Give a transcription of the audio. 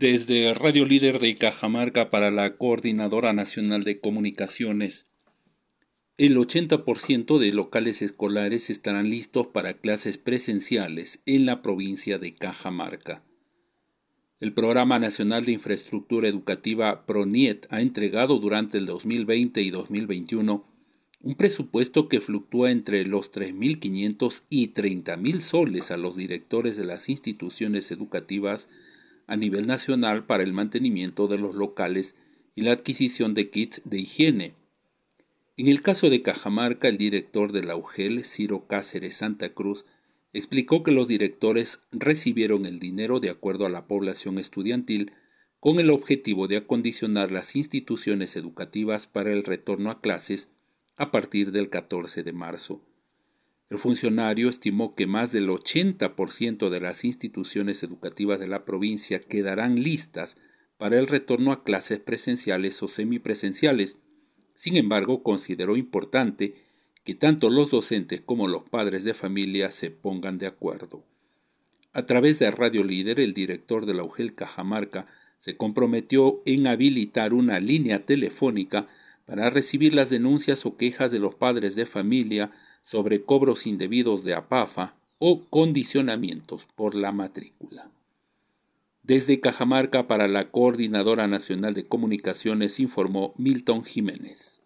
Desde Radio Líder de Cajamarca para la Coordinadora Nacional de Comunicaciones, el 80% de locales escolares estarán listos para clases presenciales en la provincia de Cajamarca. El Programa Nacional de Infraestructura Educativa PRONIET ha entregado durante el 2020 y 2021 un presupuesto que fluctúa entre los 3.500 y 30.000 soles a los directores de las instituciones educativas a nivel nacional para el mantenimiento de los locales y la adquisición de kits de higiene. En el caso de Cajamarca, el director de la Ciro Cáceres Santa Cruz, explicó que los directores recibieron el dinero de acuerdo a la población estudiantil con el objetivo de acondicionar las instituciones educativas para el retorno a clases a partir del 14 de marzo. El funcionario estimó que más del 80% de las instituciones educativas de la provincia quedarán listas para el retorno a clases presenciales o semipresenciales. Sin embargo, consideró importante que tanto los docentes como los padres de familia se pongan de acuerdo. A través de Radio Líder, el director de la UGEL Cajamarca se comprometió en habilitar una línea telefónica para recibir las denuncias o quejas de los padres de familia sobre cobros indebidos de APAFA o condicionamientos por la matrícula. Desde Cajamarca para la Coordinadora Nacional de Comunicaciones informó Milton Jiménez.